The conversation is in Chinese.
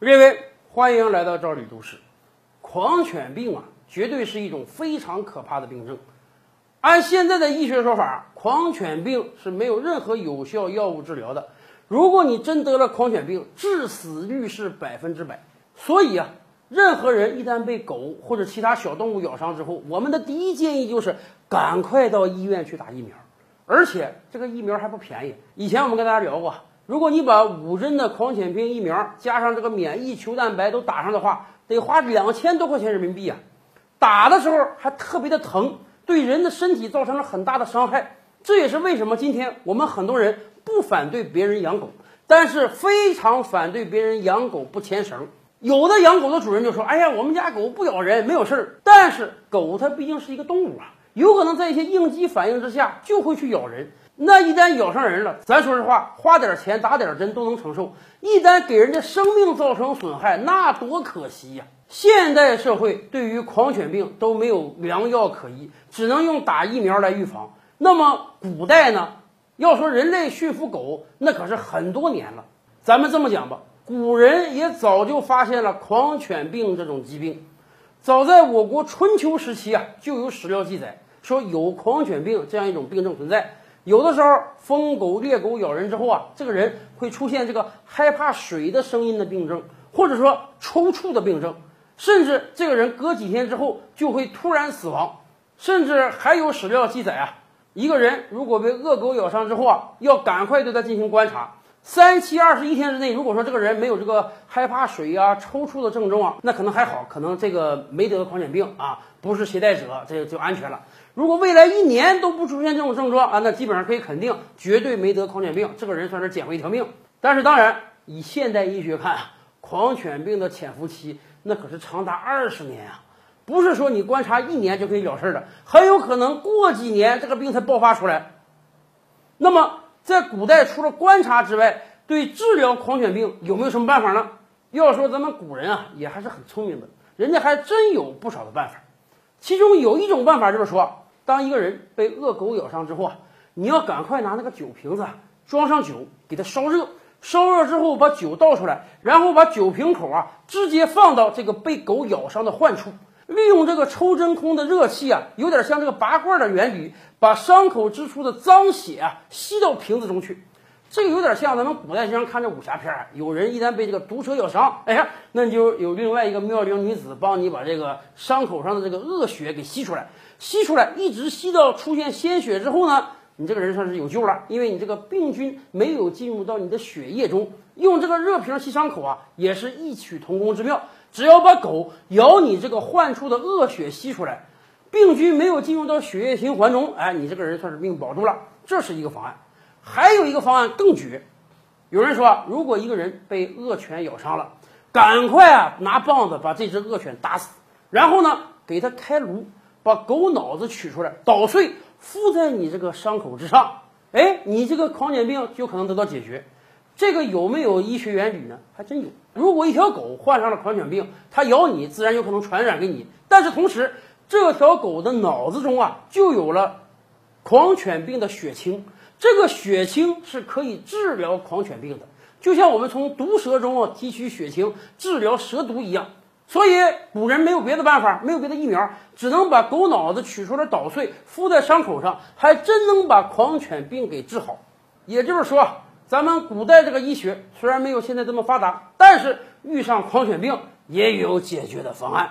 各位，欢迎来到赵李都市。狂犬病啊，绝对是一种非常可怕的病症。按现在的医学说法，狂犬病是没有任何有效药物治疗的。如果你真得了狂犬病，致死率是百分之百。所以啊，任何人一旦被狗或者其他小动物咬伤之后，我们的第一建议就是赶快到医院去打疫苗，而且这个疫苗还不便宜。以前我们跟大家聊过。如果你把五针的狂犬病疫苗加上这个免疫球蛋白都打上的话，得花两千多块钱人民币啊！打的时候还特别的疼，对人的身体造成了很大的伤害。这也是为什么今天我们很多人不反对别人养狗，但是非常反对别人养狗不牵绳。有的养狗的主人就说：“哎呀，我们家狗不咬人，没有事儿。”但是狗它毕竟是一个动物啊，有可能在一些应激反应之下就会去咬人。那一旦咬上人了，咱说实话，花点钱打点针都能承受。一旦给人家生命造成损害，那多可惜呀！现代社会对于狂犬病都没有良药可医，只能用打疫苗来预防。那么古代呢？要说人类驯服狗，那可是很多年了。咱们这么讲吧，古人也早就发现了狂犬病这种疾病。早在我国春秋时期啊，就有史料记载说有狂犬病这样一种病症存在。有的时候，疯狗、猎狗咬人之后啊，这个人会出现这个害怕水的声音的病症，或者说抽搐的病症，甚至这个人隔几天之后就会突然死亡。甚至还有史料记载啊，一个人如果被恶狗咬伤之后啊，要赶快对他进行观察，三七二十一天之内，如果说这个人没有这个害怕水啊、抽搐的症状啊，那可能还好，可能这个没得狂犬病啊，不是携带者，这就安全了。如果未来一年都不出现这种症状啊，那基本上可以肯定，绝对没得狂犬病，这个人算是捡回一条命。但是当然，以现代医学看，狂犬病的潜伏期那可是长达二十年啊，不是说你观察一年就可以了事的，很有可能过几年这个病才爆发出来。那么在古代，除了观察之外，对治疗狂犬病有没有什么办法呢？要说咱们古人啊，也还是很聪明的，人家还真有不少的办法。其中有一种办法就是说。当一个人被恶狗咬伤之后啊，你要赶快拿那个酒瓶子装上酒，给它烧热，烧热之后把酒倒出来，然后把酒瓶口啊直接放到这个被狗咬伤的患处，利用这个抽真空的热气啊，有点像这个拔罐的原理，把伤口之处的脏血啊吸到瓶子中去。这个有点像咱们古代经常看这武侠片儿，有人一旦被这个毒蛇咬伤，哎呀，那就有另外一个妙龄女子帮你把这个伤口上的这个恶血给吸出来，吸出来，一直吸到出现鲜血之后呢，你这个人算是有救了，因为你这个病菌没有进入到你的血液中。用这个热瓶吸伤口啊，也是异曲同工之妙。只要把狗咬你这个患处的恶血吸出来，病菌没有进入到血液循环中，哎，你这个人算是命保住了。这是一个方案。还有一个方案更绝，有人说，如果一个人被恶犬咬伤了，赶快啊拿棒子把这只恶犬打死，然后呢给它开颅，把狗脑子取出来捣碎敷在你这个伤口之上，哎，你这个狂犬病就可能得到解决。这个有没有医学原理呢？还真有。如果一条狗患上了狂犬病，它咬你，自然有可能传染给你，但是同时这条狗的脑子中啊就有了狂犬病的血清。这个血清是可以治疗狂犬病的，就像我们从毒蛇中啊提取血清治疗蛇毒一样。所以古人没有别的办法，没有别的疫苗，只能把狗脑子取出来捣碎敷在伤口上，还真能把狂犬病给治好。也就是说，咱们古代这个医学虽然没有现在这么发达，但是遇上狂犬病也有解决的方案。